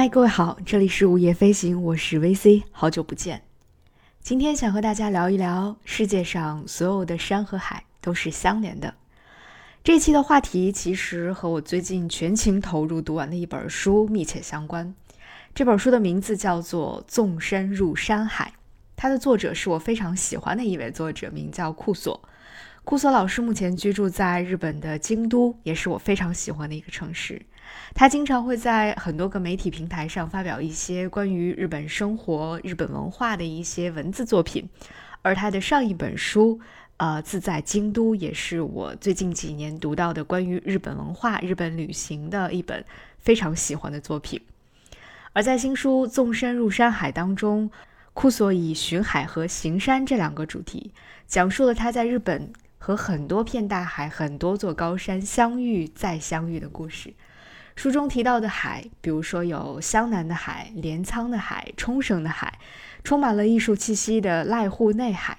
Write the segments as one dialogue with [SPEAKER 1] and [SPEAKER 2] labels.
[SPEAKER 1] 嗨，各位好，这里是午夜飞行，我是 VC，好久不见。今天想和大家聊一聊，世界上所有的山和海都是相连的。这期的话题其实和我最近全情投入读完的一本书密切相关。这本书的名字叫做《纵深入山海》，它的作者是我非常喜欢的一位作者，名叫库索。库索老师目前居住在日本的京都，也是我非常喜欢的一个城市。他经常会在很多个媒体平台上发表一些关于日本生活、日本文化的一些文字作品，而他的上一本书，呃，《自在京都》，也是我最近几年读到的关于日本文化、日本旅行的一本非常喜欢的作品。而在新书《纵身入山海》当中，库索以巡海和行山这两个主题，讲述了他在日本和很多片大海、很多座高山相遇再相遇的故事。书中提到的海，比如说有湘南的海、镰仓的海、冲绳的海，充满了艺术气息的濑户内海，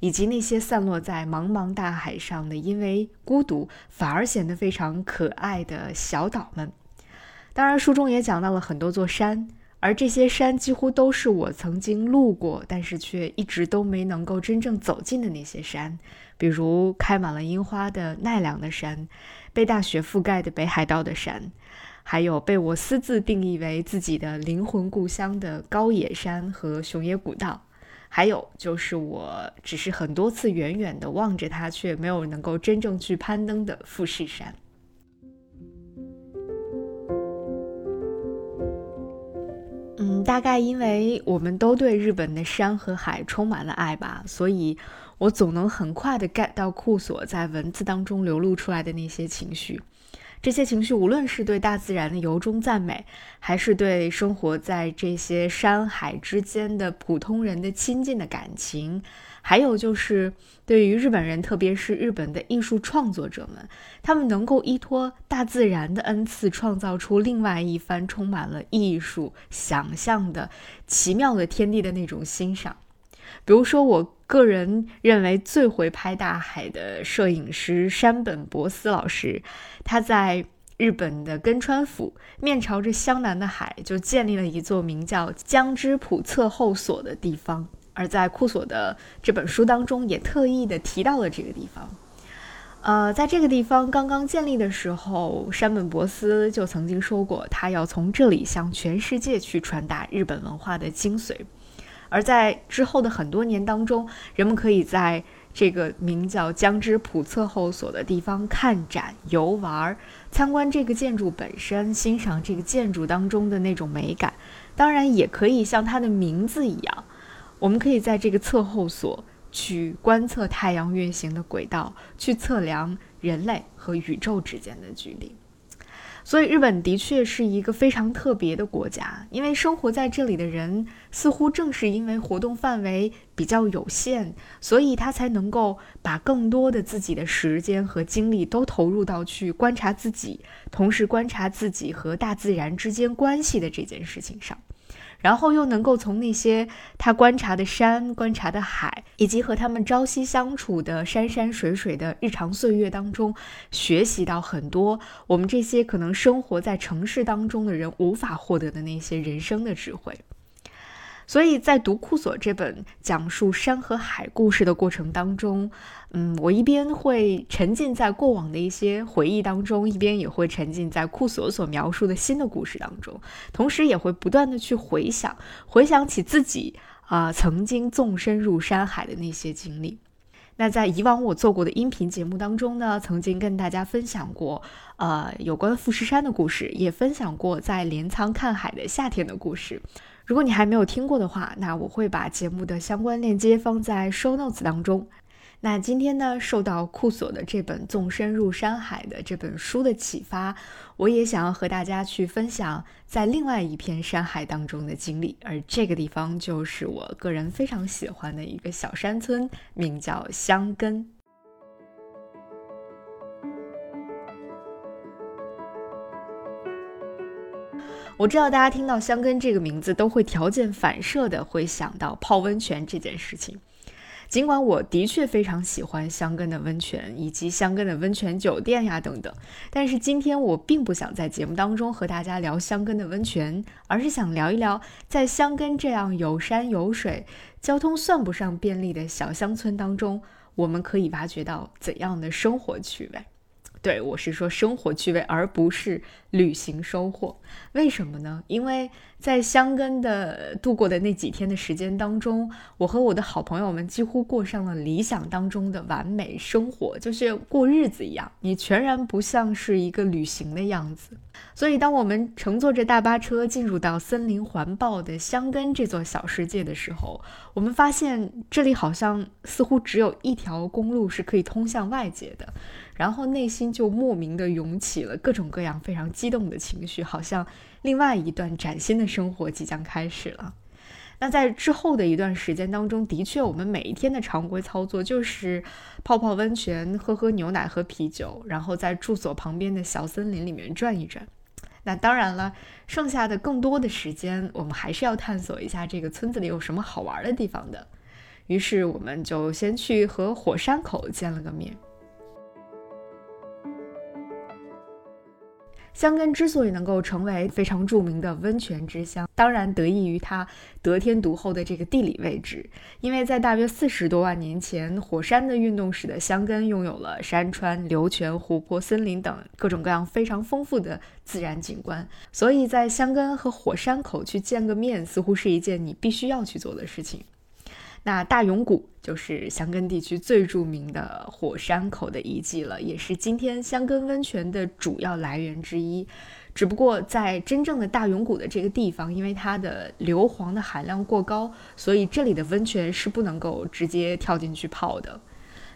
[SPEAKER 1] 以及那些散落在茫茫大海上的因为孤独反而显得非常可爱的小岛们。当然，书中也讲到了很多座山，而这些山几乎都是我曾经路过，但是却一直都没能够真正走进的那些山，比如开满了樱花的奈良的山。被大雪覆盖的北海道的山，还有被我私自定义为自己的灵魂故乡的高野山和熊野古道，还有就是我只是很多次远远的望着它，却没有能够真正去攀登的富士山。嗯，大概因为我们都对日本的山和海充满了爱吧，所以。我总能很快的 get 到库索在文字当中流露出来的那些情绪，这些情绪无论是对大自然的由衷赞美，还是对生活在这些山海之间的普通人的亲近的感情，还有就是对于日本人，特别是日本的艺术创作者们，他们能够依托大自然的恩赐，创造出另外一番充满了艺术想象的奇妙的天地的那种欣赏。比如说，我个人认为最会拍大海的摄影师山本博司老师，他在日本的根川府，面朝着湘南的海，就建立了一座名叫江之浦侧后所的地方。而在库索的这本书当中，也特意的提到了这个地方。呃，在这个地方刚刚建立的时候，山本博司就曾经说过，他要从这里向全世界去传达日本文化的精髓。而在之后的很多年当中，人们可以在这个名叫江之浦侧后所的地方看展、游玩、参观这个建筑本身，欣赏这个建筑当中的那种美感。当然，也可以像它的名字一样，我们可以在这个侧后所去观测太阳运行的轨道，去测量人类和宇宙之间的距离。所以，日本的确是一个非常特别的国家，因为生活在这里的人似乎正是因为活动范围比较有限，所以他才能够把更多的自己的时间和精力都投入到去观察自己，同时观察自己和大自然之间关系的这件事情上。然后又能够从那些他观察的山、观察的海，以及和他们朝夕相处的山山水水的日常岁月当中，学习到很多我们这些可能生活在城市当中的人无法获得的那些人生的智慧。所以在读库索这本讲述山和海故事的过程当中，嗯，我一边会沉浸在过往的一些回忆当中，一边也会沉浸在库索所描述的新的故事当中，同时也会不断的去回想，回想起自己啊曾经纵身入山海的那些经历。那在以往我做过的音频节目当中呢，曾经跟大家分享过，呃，有关富士山的故事，也分享过在镰仓看海的夏天的故事。如果你还没有听过的话，那我会把节目的相关链接放在 show notes 当中。那今天呢，受到库索的这本《纵深入山海》的这本书的启发，我也想要和大家去分享在另外一片山海当中的经历。而这个地方就是我个人非常喜欢的一个小山村，名叫香根。我知道大家听到香根这个名字，都会条件反射的会想到泡温泉这件事情。尽管我的确非常喜欢香根的温泉以及香根的温泉酒店呀等等，但是今天我并不想在节目当中和大家聊香根的温泉，而是想聊一聊在香根这样有山有水、交通算不上便利的小乡村当中，我们可以挖掘到怎样的生活趣味。对我是说生活趣味，而不是旅行收获。为什么呢？因为在香根的度过的那几天的时间当中，我和我的好朋友们几乎过上了理想当中的完美生活，就是过日子一样。你全然不像是一个旅行的样子。所以，当我们乘坐着大巴车进入到森林环抱的香根这座小世界的时候，我们发现这里好像似乎只有一条公路是可以通向外界的。然后内心就莫名的涌起了各种各样非常激动的情绪，好像另外一段崭新的生活即将开始了。那在之后的一段时间当中，的确我们每一天的常规操作就是泡泡温泉、喝喝牛奶、喝啤酒，然后在住所旁边的小森林里面转一转。那当然了，剩下的更多的时间，我们还是要探索一下这个村子里有什么好玩的地方的。于是我们就先去和火山口见了个面。香根之所以能够成为非常著名的温泉之乡，当然得益于它得天独厚的这个地理位置。因为在大约四十多万年前，火山的运动使得香根拥有了山川、流泉、湖泊、森林等各种各样非常丰富的自然景观。所以在香根和火山口去见个面，似乎是一件你必须要去做的事情。那大永谷就是香根地区最著名的火山口的遗迹了，也是今天香根温泉的主要来源之一。只不过在真正的大永谷的这个地方，因为它的硫磺的含量过高，所以这里的温泉是不能够直接跳进去泡的。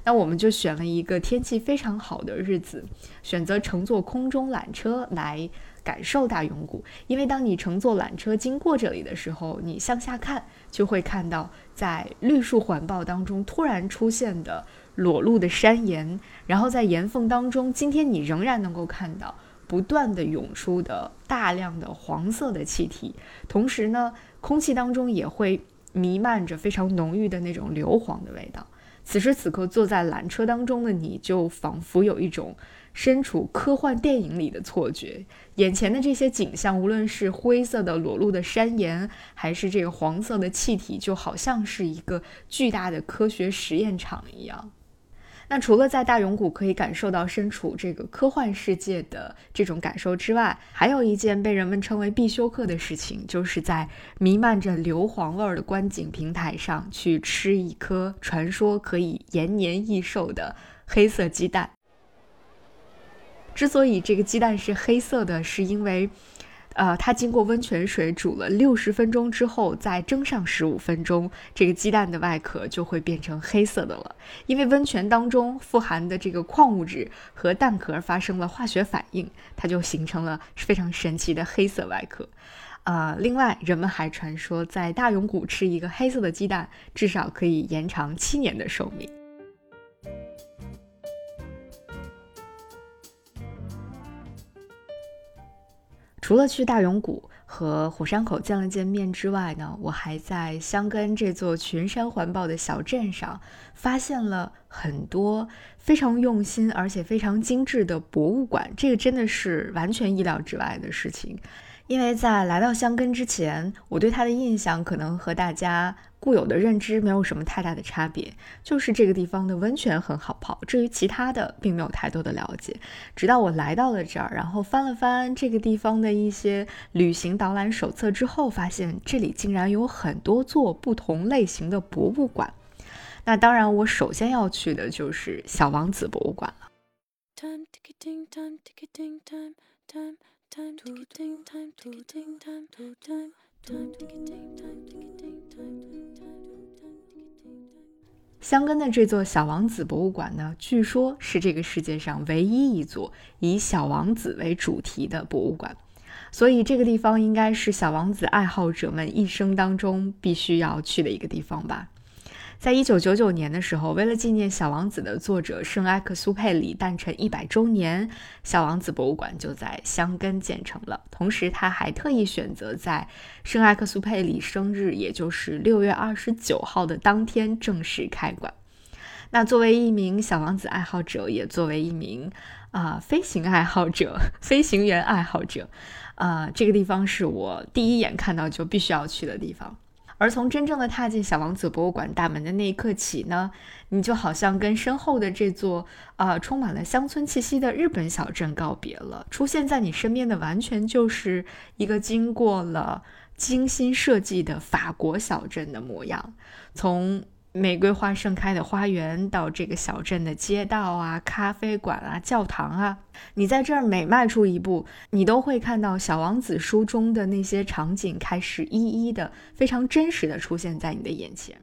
[SPEAKER 1] 那我们就选了一个天气非常好的日子，选择乘坐空中缆车来。感受大永谷，因为当你乘坐缆车经过这里的时候，你向下看就会看到，在绿树环抱当中突然出现的裸露的山岩，然后在岩缝当中，今天你仍然能够看到不断的涌出的大量的黄色的气体，同时呢，空气当中也会弥漫着非常浓郁的那种硫磺的味道。此时此刻坐在缆车当中的你就仿佛有一种。身处科幻电影里的错觉，眼前的这些景象，无论是灰色的裸露的山岩，还是这个黄色的气体，就好像是一个巨大的科学实验场一样。那除了在大永谷可以感受到身处这个科幻世界的这种感受之外，还有一件被人们称为必修课的事情，就是在弥漫着硫磺味儿的观景平台上去吃一颗传说可以延年益寿的黑色鸡蛋。之所以这个鸡蛋是黑色的，是因为，呃，它经过温泉水煮了六十分钟之后，再蒸上十五分钟，这个鸡蛋的外壳就会变成黑色的了。因为温泉当中富含的这个矿物质和蛋壳发生了化学反应，它就形成了非常神奇的黑色外壳。呃，另外，人们还传说，在大永谷吃一个黑色的鸡蛋，至少可以延长七年的寿命。除了去大永谷和火山口见了见面之外呢，我还在香根这座群山环抱的小镇上发现了很多非常用心而且非常精致的博物馆，这个真的是完全意料之外的事情。因为在来到香根之前，我对它的印象可能和大家固有的认知没有什么太大的差别，就是这个地方的温泉很好泡。至于其他的，并没有太多的了解。直到我来到了这儿，然后翻了翻这个地方的一些旅行导览手册之后，发现这里竟然有很多座不同类型的博物馆。那当然，我首先要去的就是小王子博物馆了。香根的这座小王子博物馆呢，据说是这个世界上唯一一座以小王子为主题的博物馆，所以这个地方应该是小王子爱好者们一生当中必须要去的一个地方吧。在一九九九年的时候，为了纪念《小王子》的作者圣埃克苏佩里诞辰一百周年，小王子博物馆就在香根建成了。同时，他还特意选择在圣埃克苏佩里生日，也就是六月二十九号的当天正式开馆。那作为一名小王子爱好者，也作为一名啊飞行爱好者、飞行员爱好者，啊，这个地方是我第一眼看到就必须要去的地方。而从真正的踏进小王子博物馆大门的那一刻起呢，你就好像跟身后的这座啊充满了乡村气息的日本小镇告别了。出现在你身边的完全就是一个经过了精心设计的法国小镇的模样。从玫瑰花盛开的花园，到这个小镇的街道啊、咖啡馆啊、教堂啊，你在这儿每迈出一步，你都会看到《小王子》书中的那些场景开始一一的、非常真实的出现在你的眼前。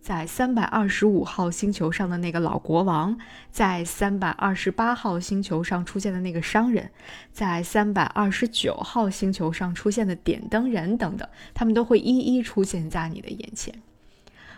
[SPEAKER 1] 在三百二十五号星球上的那个老国王，在三百二十八号星球上出现的那个商人，在三百二十九号星球上出现的点灯人等等，他们都会一一出现在你的眼前。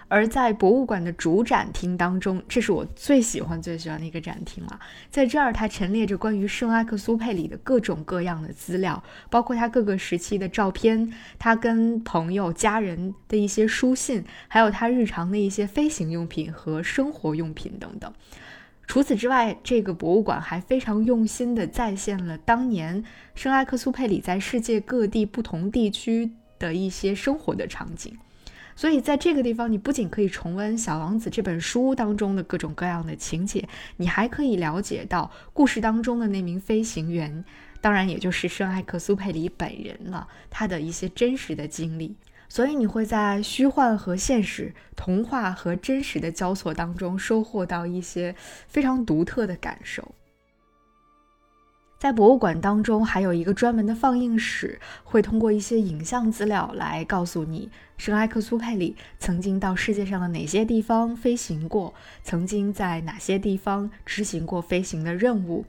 [SPEAKER 1] 而在博物馆的主展厅当中，这是我最喜欢、最喜欢的一个展厅了。在这儿，它陈列着关于圣埃克苏佩里的各种各样的资料，包括他各个时期的照片，他跟朋友、家人的一些书信，还有他日常的一些飞行用品和生活用品等等。除此之外，这个博物馆还非常用心地再现了当年圣埃克苏佩里在世界各地不同地区的一些生活的场景。所以，在这个地方，你不仅可以重温《小王子》这本书当中的各种各样的情节，你还可以了解到故事当中的那名飞行员，当然也就是圣埃克苏佩里本人了，他的一些真实的经历。所以，你会在虚幻和现实、童话和真实的交错当中，收获到一些非常独特的感受。在博物馆当中，还有一个专门的放映室，会通过一些影像资料来告诉你，圣埃克苏佩里曾经到世界上的哪些地方飞行过，曾经在哪些地方执行过飞行的任务。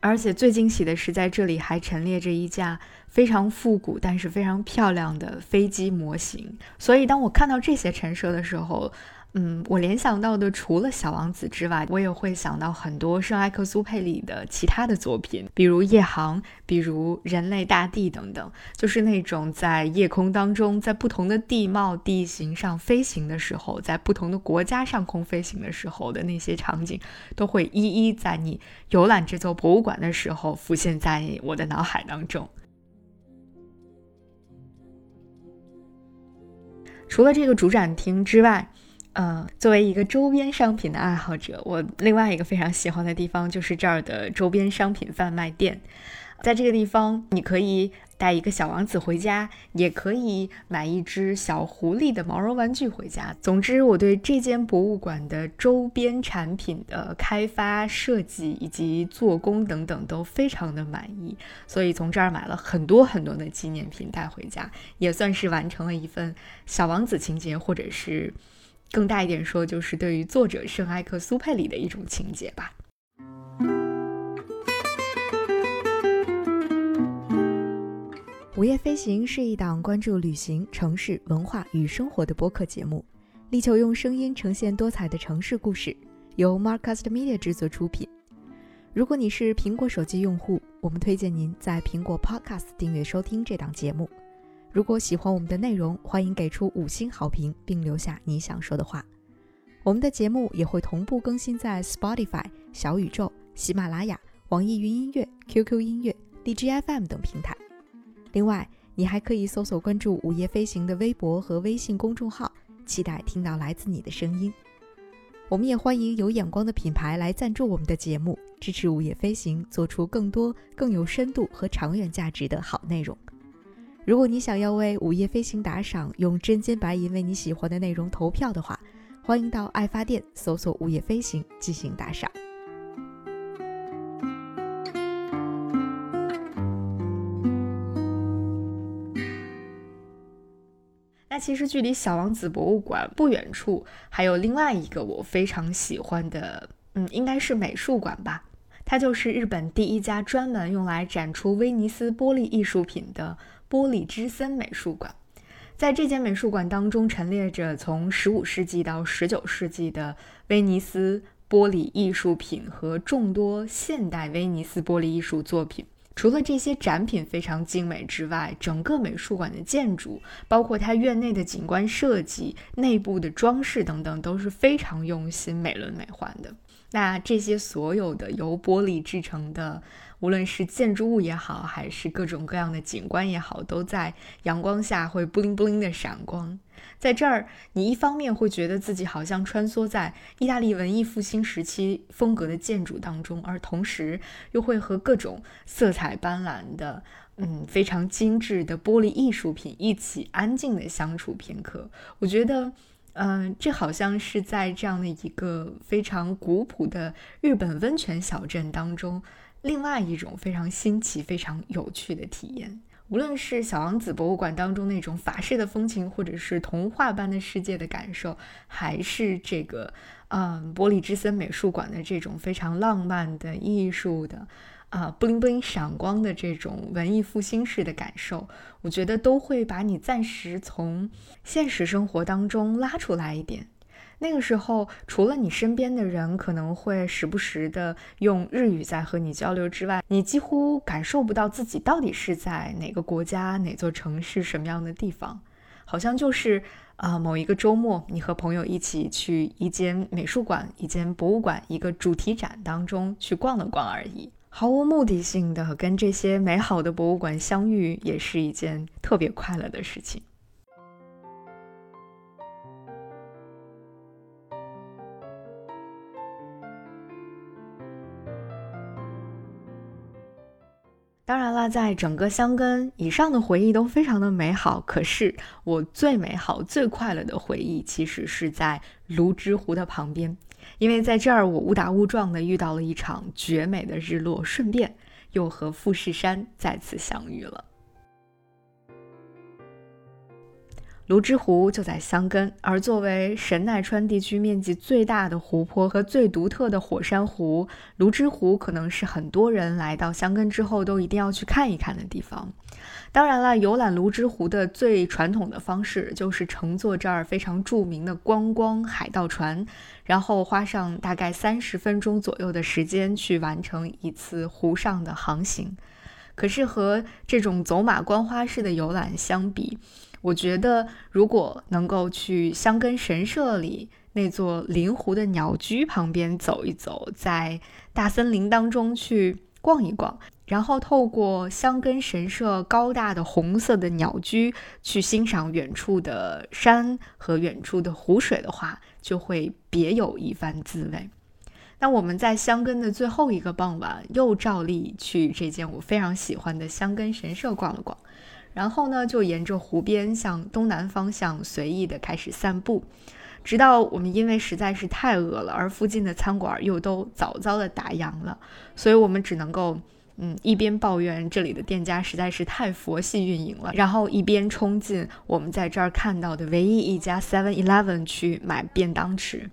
[SPEAKER 1] 而且最惊喜的是，在这里还陈列着一架非常复古但是非常漂亮的飞机模型。所以，当我看到这些陈设的时候，嗯，我联想到的除了小王子之外，我也会想到很多圣埃克苏佩里的其他的作品，比如夜航，比如人类大地等等，就是那种在夜空当中，在不同的地貌地形上飞行的时候，在不同的国家上空飞行的时候的那些场景，都会一一在你游览这座博物馆的时候浮现在我的脑海当中。除了这个主展厅之外，呃，作为一个周边商品的爱好者，我另外一个非常喜欢的地方就是这儿的周边商品贩卖店。在这个地方，你可以带一个小王子回家，也可以买一只小狐狸的毛绒玩具回家。总之，我对这间博物馆的周边产品的开发、设计以及做工等等都非常的满意，所以从这儿买了很多很多的纪念品带回家，也算是完成了一份小王子情节，或者是。更大一点说，就是对于作者圣埃克苏佩里的一种情结吧。
[SPEAKER 2] 午夜飞行是一档关注旅行、城市文化与生活的播客节目，力求用声音呈现多彩的城市故事，由 Marcast Media 制作出品。如果你是苹果手机用户，我们推荐您在苹果 Podcast 订阅收听这档节目。如果喜欢我们的内容，欢迎给出五星好评，并留下你想说的话。我们的节目也会同步更新在 Spotify、小宇宙、喜马拉雅、网易云音乐、QQ 音乐、DJFM 等平台。另外，你还可以搜索关注“午夜飞行”的微博和微信公众号，期待听到来自你的声音。我们也欢迎有眼光的品牌来赞助我们的节目，支持“午夜飞行”做出更多更有深度和长远价值的好内容。如果你想要为午夜飞行打赏，用真金白银为你喜欢的内容投票的话，欢迎到爱发电搜索“午夜飞行”进行打赏。
[SPEAKER 1] 那其实距离小王子博物馆不远处，还有另外一个我非常喜欢的，嗯，应该是美术馆吧。它就是日本第一家专门用来展出威尼斯玻璃艺术品的。玻璃之森美术馆，在这间美术馆当中，陈列着从15世纪到19世纪的威尼斯玻璃艺术品和众多现代威尼斯玻璃艺术作品。除了这些展品非常精美之外，整个美术馆的建筑，包括它院内的景观设计、内部的装饰等等，都是非常用心、美轮美奂的。那这些所有的由玻璃制成的。无论是建筑物也好，还是各种各样的景观也好，都在阳光下会布灵布灵的闪光。在这儿，你一方面会觉得自己好像穿梭在意大利文艺复兴时期风格的建筑当中，而同时又会和各种色彩斑斓的、嗯非常精致的玻璃艺术品一起安静的相处片刻。我觉得，嗯，这好像是在这样的一个非常古朴的日本温泉小镇当中。另外一种非常新奇、非常有趣的体验，无论是小王子博物馆当中那种法式的风情，或者是童话般的世界的感受，还是这个，嗯，玻璃之森美术馆的这种非常浪漫的艺术的，啊，布灵布灵闪光的这种文艺复兴式的感受，我觉得都会把你暂时从现实生活当中拉出来一点。那个时候，除了你身边的人可能会时不时的用日语在和你交流之外，你几乎感受不到自己到底是在哪个国家、哪座城市、什么样的地方。好像就是啊，某一个周末，你和朋友一起去一间美术馆、一间博物馆、一个主题展当中去逛了逛而已，毫无目的性的跟这些美好的博物馆相遇，也是一件特别快乐的事情。当然了，在整个箱根以上的回忆都非常的美好，可是我最美好、最快乐的回忆其实是在泸沽湖的旁边，因为在这儿我误打误撞的遇到了一场绝美的日落，顺便又和富士山再次相遇了。泸沽湖就在箱根，而作为神奈川地区面积最大的湖泊和最独特的火山湖，泸沽湖可能是很多人来到箱根之后都一定要去看一看的地方。当然了，游览泸沽湖的最传统的方式就是乘坐这儿非常著名的观光海盗船，然后花上大概三十分钟左右的时间去完成一次湖上的航行。可是和这种走马观花式的游览相比，我觉得，如果能够去香根神社里那座临湖的鸟居旁边走一走，在大森林当中去逛一逛，然后透过香根神社高大的红色的鸟居去欣赏远处的山和远处的湖水的话，就会别有一番滋味。那我们在香根的最后一个傍晚，又照例去这间我非常喜欢的香根神社逛了逛。然后呢，就沿着湖边向东南方向随意的开始散步，直到我们因为实在是太饿了，而附近的餐馆又都早早的打烊了，所以我们只能够，嗯，一边抱怨这里的店家实在是太佛系运营了，然后一边冲进我们在这儿看到的唯一一家 Seven Eleven 去买便当吃。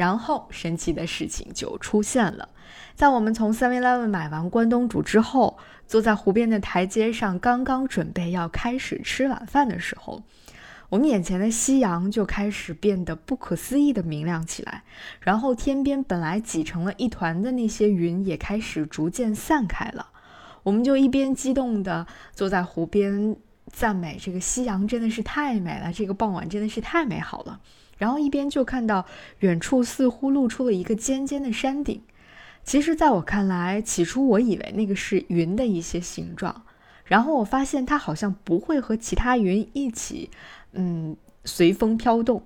[SPEAKER 1] 然后神奇的事情就出现了，在我们从 Seven Eleven 买完关东煮之后。坐在湖边的台阶上，刚刚准备要开始吃晚饭的时候，我们眼前的夕阳就开始变得不可思议的明亮起来。然后天边本来挤成了一团的那些云也开始逐渐散开了。我们就一边激动地坐在湖边赞美这个夕阳真的是太美了，这个傍晚真的是太美好了。然后一边就看到远处似乎露出了一个尖尖的山顶。其实，在我看来，起初我以为那个是云的一些形状，然后我发现它好像不会和其他云一起，嗯，随风飘动，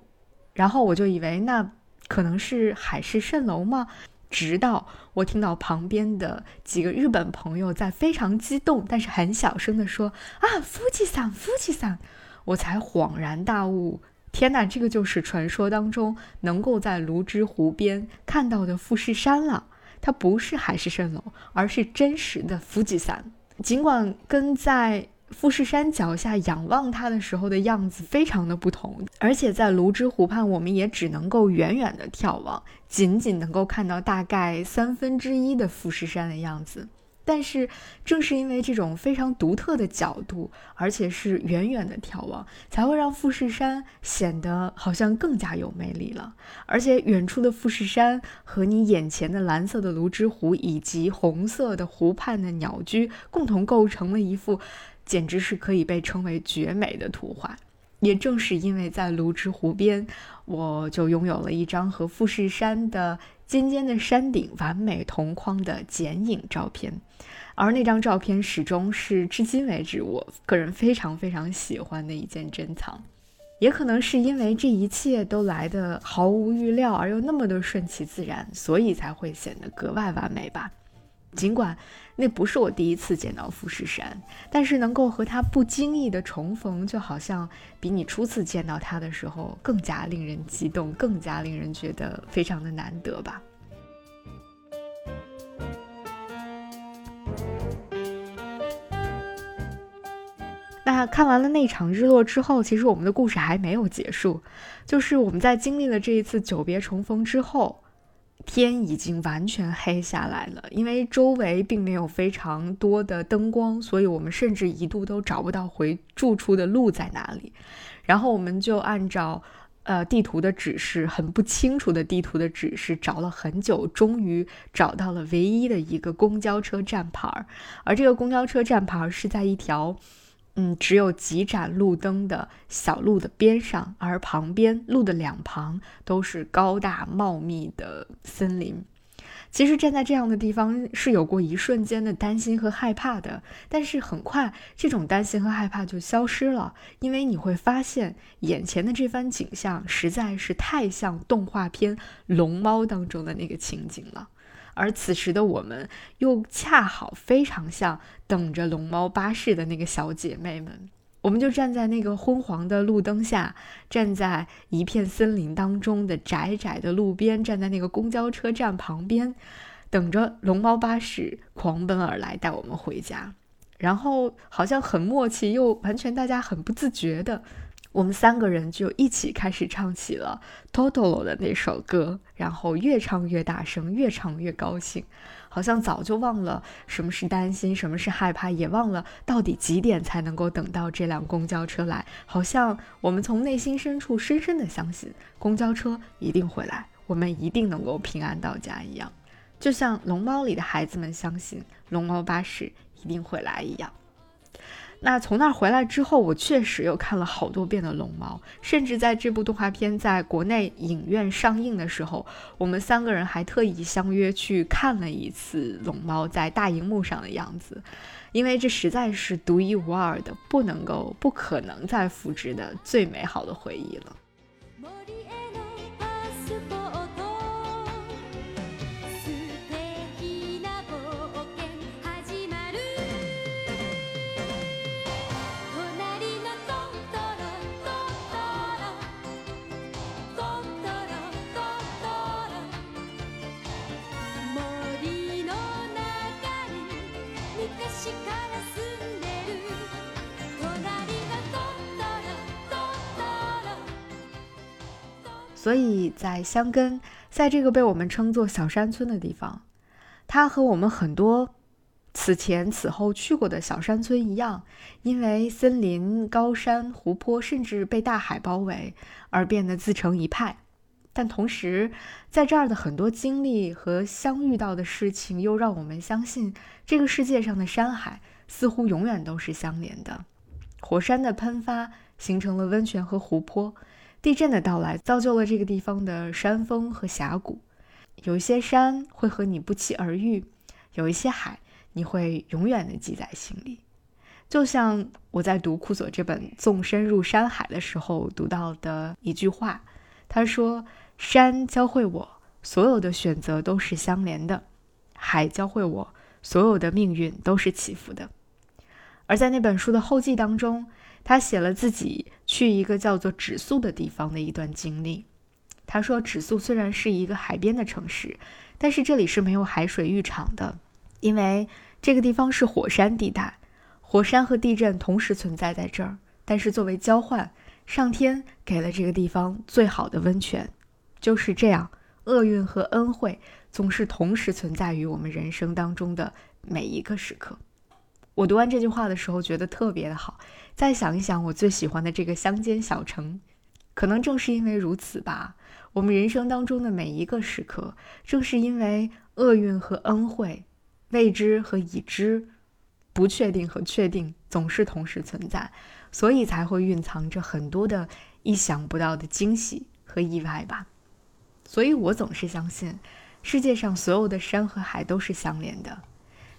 [SPEAKER 1] 然后我就以为那可能是海市蜃楼吗？直到我听到旁边的几个日本朋友在非常激动，但是很小声的说：“啊，夫妻伞，夫妻伞！”我才恍然大悟，天哪，这个就是传说当中能够在泸沽湖边看到的富士山了。它不是海市蜃楼，而是真实的富士山。尽管跟在富士山脚下仰望它的时候的样子非常的不同，而且在泸沽湖畔，我们也只能够远远的眺望，仅仅能够看到大概三分之一的富士山的样子。但是，正是因为这种非常独特的角度，而且是远远的眺望，才会让富士山显得好像更加有魅力了。而且，远处的富士山和你眼前的蓝色的泸沽湖，以及红色的湖畔的鸟居，共同构成了一幅简直是可以被称为绝美的图画。也正是因为在泸沽湖边，我就拥有了一张和富士山的尖尖的山顶完美同框的剪影照片。而那张照片始终是至今为止我个人非常非常喜欢的一件珍藏，也可能是因为这一切都来得毫无预料而又那么的顺其自然，所以才会显得格外完美吧。尽管那不是我第一次见到富士山，但是能够和它不经意的重逢，就好像比你初次见到它的时候更加令人激动，更加令人觉得非常的难得吧。那看完了那场日落之后，其实我们的故事还没有结束。就是我们在经历了这一次久别重逢之后，天已经完全黑下来了。因为周围并没有非常多的灯光，所以我们甚至一度都找不到回住处的路在哪里。然后我们就按照呃地图的指示，很不清楚的地图的指示，找了很久，终于找到了唯一的一个公交车站牌儿。而这个公交车站牌儿是在一条。嗯，只有几盏路灯的小路的边上，而旁边路的两旁都是高大茂密的森林。其实站在这样的地方是有过一瞬间的担心和害怕的，但是很快这种担心和害怕就消失了，因为你会发现眼前的这番景象实在是太像动画片《龙猫》当中的那个情景了。而此时的我们，又恰好非常像等着龙猫巴士的那个小姐妹们。我们就站在那个昏黄的路灯下，站在一片森林当中的窄窄的路边，站在那个公交车站旁边，等着龙猫巴士狂奔而来，带我们回家。然后，好像很默契，又完全大家很不自觉的。我们三个人就一起开始唱起了《Totoro》的那首歌，然后越唱越大声，越唱越高兴，好像早就忘了什么是担心，什么是害怕，也忘了到底几点才能够等到这辆公交车来。好像我们从内心深处深深的相信，公交车一定会来，我们一定能够平安到家一样，就像《龙猫》里的孩子们相信龙猫巴士一定会来一样。那从那儿回来之后，我确实又看了好多遍的《龙猫》，甚至在这部动画片在国内影院上映的时候，我们三个人还特意相约去看了一次《龙猫》在大荧幕上的样子，因为这实在是独一无二的、不能够、不可能再复制的最美好的回忆了。所以在香根，在这个被我们称作小山村的地方，它和我们很多此前此后去过的小山村一样，因为森林、高山、湖泊，甚至被大海包围而变得自成一派。但同时，在这儿的很多经历和相遇到的事情，又让我们相信，这个世界上的山海似乎永远都是相连的。火山的喷发形成了温泉和湖泊。地震的到来造就了这个地方的山峰和峡谷，有一些山会和你不期而遇，有一些海你会永远的记在心里。就像我在读库索这本《纵深入山海》的时候读到的一句话，他说：“山教会我，所有的选择都是相连的；海教会我，所有的命运都是起伏的。”而在那本书的后记当中。他写了自己去一个叫做指宿的地方的一段经历。他说，指宿虽然是一个海边的城市，但是这里是没有海水浴场的，因为这个地方是火山地带，火山和地震同时存在在这儿。但是作为交换，上天给了这个地方最好的温泉。就是这样，厄运和恩惠总是同时存在于我们人生当中的每一个时刻。我读完这句话的时候，觉得特别的好。再想一想，我最喜欢的这个乡间小城，可能正是因为如此吧。我们人生当中的每一个时刻，正是因为厄运和恩惠、未知和已知、不确定和确定总是同时存在，所以才会蕴藏着很多的意想不到的惊喜和意外吧。所以我总是相信，世界上所有的山和海都是相连的。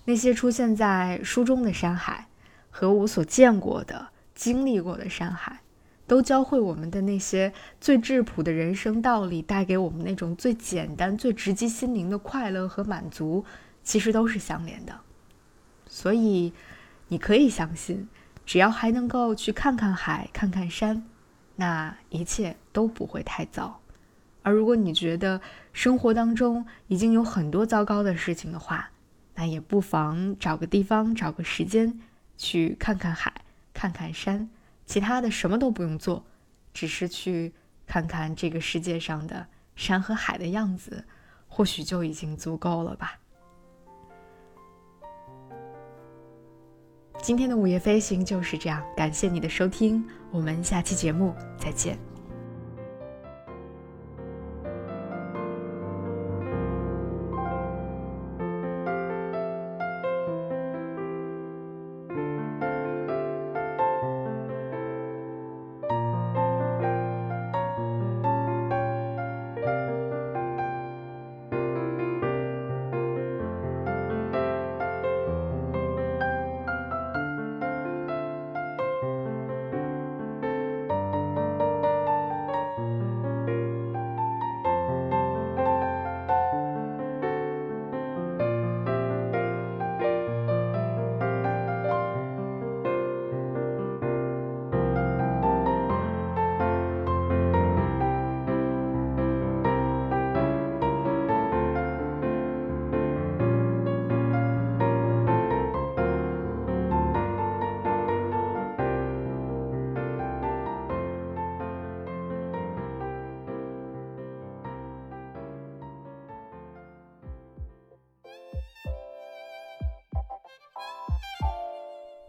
[SPEAKER 1] 那些出现在书中的山海，和我所见过的、经历过的山海，都教会我们的那些最质朴的人生道理，带给我们那种最简单、最直击心灵的快乐和满足，其实都是相连的。所以，你可以相信，只要还能够去看看海、看看山，那一切都不会太糟。而如果你觉得生活当中已经有很多糟糕的事情的话，那也不妨找个地方，找个时间，去看看海，看看山，其他的什么都不用做，只是去看看这个世界上的山和海的样子，或许就已经足够了吧。今天的午夜飞行就是这样，感谢你的收听，我们下期节目再见。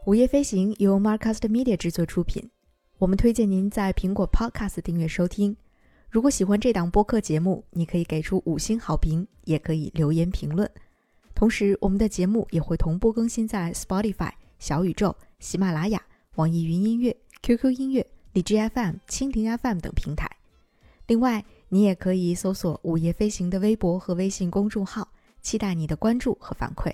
[SPEAKER 2] 午夜飞行由 Marcast Media 制作出品，我们推荐您在苹果 Podcast 订阅收听。如果喜欢这档播客节目，你可以给出五星好评，也可以留言评论。同时，我们的节目也会同步更新在 Spotify、小宇宙、喜马拉雅、网易云音乐、QQ 音乐、荔枝 FM、蜻蜓 FM 等平台。另外，你也可以搜索“午夜飞行”的微博和微信公众号，期待你的关注和反馈。